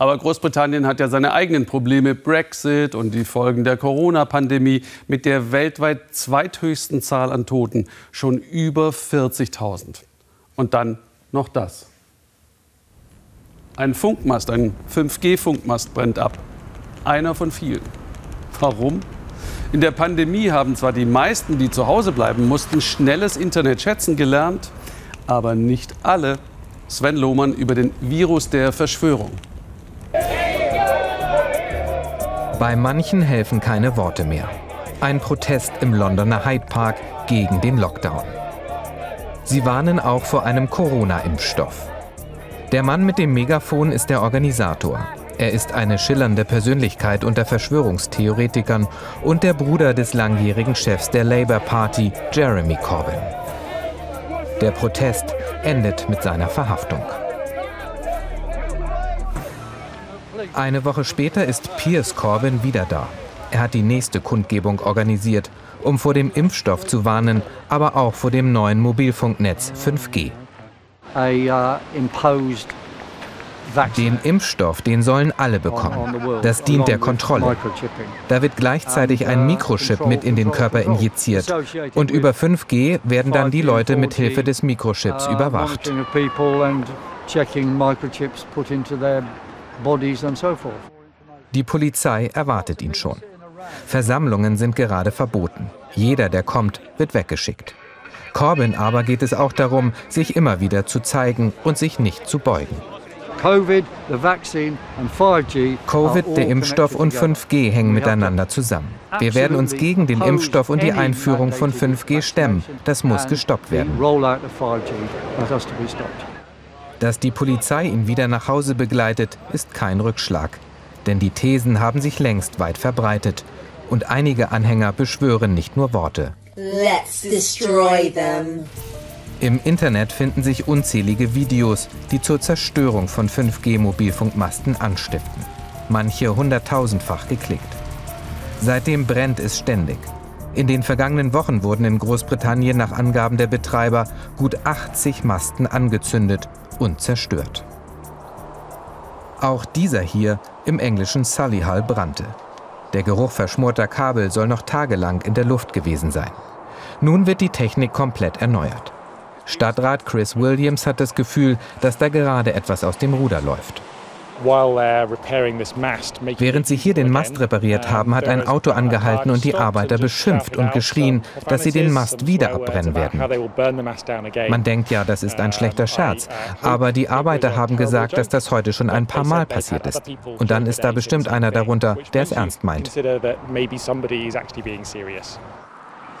Aber Großbritannien hat ja seine eigenen Probleme, Brexit und die Folgen der Corona-Pandemie mit der weltweit zweithöchsten Zahl an Toten, schon über 40.000. Und dann noch das. Ein Funkmast, ein 5G-Funkmast brennt ab. Einer von vielen. Warum? In der Pandemie haben zwar die meisten, die zu Hause bleiben mussten, schnelles Internet schätzen gelernt, aber nicht alle. Sven Lohmann über den Virus der Verschwörung. Bei manchen helfen keine Worte mehr. Ein Protest im Londoner Hyde Park gegen den Lockdown. Sie warnen auch vor einem Corona-Impfstoff. Der Mann mit dem Megafon ist der Organisator. Er ist eine schillernde Persönlichkeit unter Verschwörungstheoretikern und der Bruder des langjährigen Chefs der Labour Party, Jeremy Corbyn. Der Protest endet mit seiner Verhaftung. Eine Woche später ist Piers Corbyn wieder da. Er hat die nächste Kundgebung organisiert, um vor dem Impfstoff zu warnen, aber auch vor dem neuen Mobilfunknetz 5G. A, uh, den Impfstoff, den sollen alle bekommen. Das dient der Kontrolle. Da wird gleichzeitig ein Mikrochip mit in den Körper injiziert. Und über 5G werden dann die Leute mit Hilfe des Mikrochips überwacht. Die Polizei erwartet ihn schon. Versammlungen sind gerade verboten. Jeder, der kommt, wird weggeschickt. Corbyn aber geht es auch darum, sich immer wieder zu zeigen und sich nicht zu beugen. Covid, der Impfstoff und 5G hängen miteinander zusammen. Wir werden uns gegen den Impfstoff und die Einführung von 5G stemmen. Das muss gestoppt werden. Dass die Polizei ihn wieder nach Hause begleitet, ist kein Rückschlag. Denn die Thesen haben sich längst weit verbreitet. Und einige Anhänger beschwören nicht nur Worte. Let's destroy them. Im Internet finden sich unzählige Videos, die zur Zerstörung von 5G-Mobilfunkmasten anstiften. Manche hunderttausendfach geklickt. Seitdem brennt es ständig. In den vergangenen Wochen wurden in Großbritannien nach Angaben der Betreiber gut 80 Masten angezündet und zerstört. Auch dieser hier im englischen Sullyhall brannte. Der Geruch verschmorter Kabel soll noch tagelang in der Luft gewesen sein. Nun wird die Technik komplett erneuert. Stadtrat Chris Williams hat das Gefühl, dass da gerade etwas aus dem Ruder läuft. Während sie hier den Mast repariert haben, hat ein Auto angehalten und die Arbeiter beschimpft und geschrien, dass sie den Mast wieder abbrennen werden. Man denkt ja, das ist ein schlechter Scherz, aber die Arbeiter haben gesagt, dass das heute schon ein paar Mal passiert ist. Und dann ist da bestimmt einer darunter, der es ernst meint.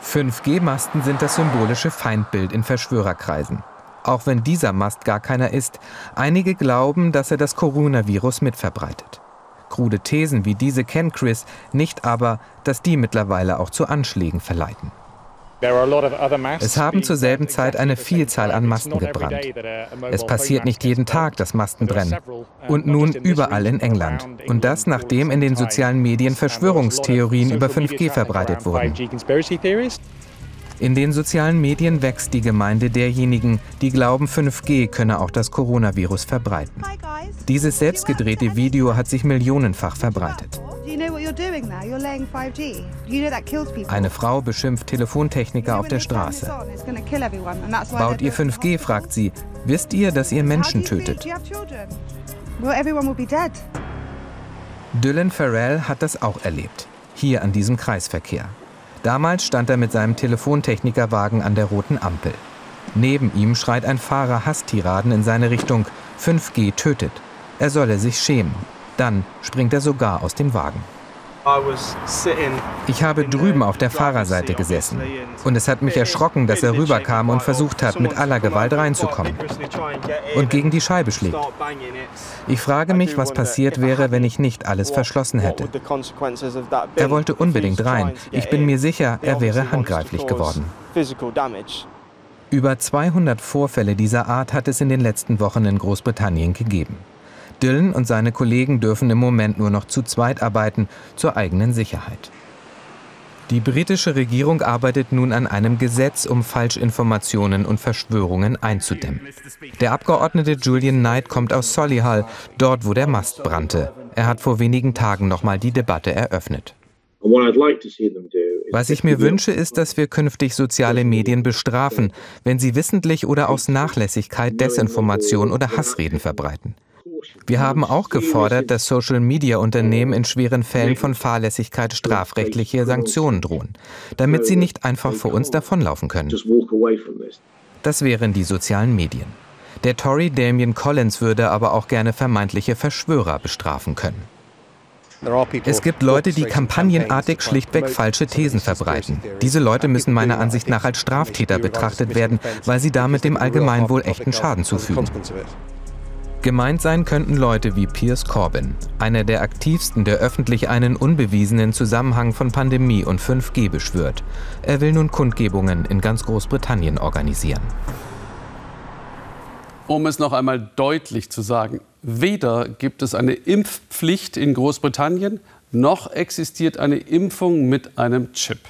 5G-Masten sind das symbolische Feindbild in Verschwörerkreisen. Auch wenn dieser Mast gar keiner ist, einige glauben, dass er das Coronavirus mitverbreitet. Krude Thesen wie diese kennt Chris, nicht aber, dass die mittlerweile auch zu Anschlägen verleiten. Es haben zur selben Zeit eine Vielzahl an Masten gebrannt. Es passiert nicht jeden Tag, dass Masten brennen. Und nun überall in England. Und das, nachdem in den sozialen Medien Verschwörungstheorien über 5G verbreitet wurden. In den sozialen Medien wächst die Gemeinde derjenigen, die glauben, 5G könne auch das Coronavirus verbreiten. Dieses selbstgedrehte Video hat sich millionenfach verbreitet. Eine Frau beschimpft Telefontechniker auf der Straße. Baut ihr 5G, fragt sie. Wisst ihr, dass ihr Menschen tötet? Dylan Farrell hat das auch erlebt. Hier an diesem Kreisverkehr. Damals stand er mit seinem Telefontechnikerwagen an der roten Ampel. Neben ihm schreit ein Fahrer Hasstiraden in seine Richtung. 5G tötet. Er solle sich schämen. Dann springt er sogar aus dem Wagen. Ich habe drüben auf der Fahrerseite gesessen und es hat mich erschrocken, dass er rüberkam und versucht hat, mit aller Gewalt reinzukommen und gegen die Scheibe schlägt. Ich frage mich, was passiert wäre, wenn ich nicht alles verschlossen hätte. Er wollte unbedingt rein. Ich bin mir sicher, er wäre handgreiflich geworden. Über 200 Vorfälle dieser Art hat es in den letzten Wochen in Großbritannien gegeben. Dylan und seine Kollegen dürfen im Moment nur noch zu zweit arbeiten, zur eigenen Sicherheit. Die britische Regierung arbeitet nun an einem Gesetz, um Falschinformationen und Verschwörungen einzudämmen. Der Abgeordnete Julian Knight kommt aus Solihull, dort wo der Mast brannte. Er hat vor wenigen Tagen nochmal die Debatte eröffnet. Was ich mir wünsche, ist, dass wir künftig soziale Medien bestrafen, wenn sie wissentlich oder aus Nachlässigkeit Desinformation oder Hassreden verbreiten. Wir haben auch gefordert, dass Social-Media-Unternehmen in schweren Fällen von Fahrlässigkeit strafrechtliche Sanktionen drohen, damit sie nicht einfach vor uns davonlaufen können. Das wären die sozialen Medien. Der Tory Damien Collins würde aber auch gerne vermeintliche Verschwörer bestrafen können. Es gibt Leute, die kampagnenartig schlichtweg falsche Thesen verbreiten. Diese Leute müssen meiner Ansicht nach als Straftäter betrachtet werden, weil sie damit dem Allgemeinwohl echten Schaden zufügen. Gemeint sein könnten Leute wie Piers Corbyn, einer der aktivsten, der öffentlich einen unbewiesenen Zusammenhang von Pandemie und 5G beschwört. Er will nun Kundgebungen in ganz Großbritannien organisieren. Um es noch einmal deutlich zu sagen, weder gibt es eine Impfpflicht in Großbritannien, noch existiert eine Impfung mit einem Chip.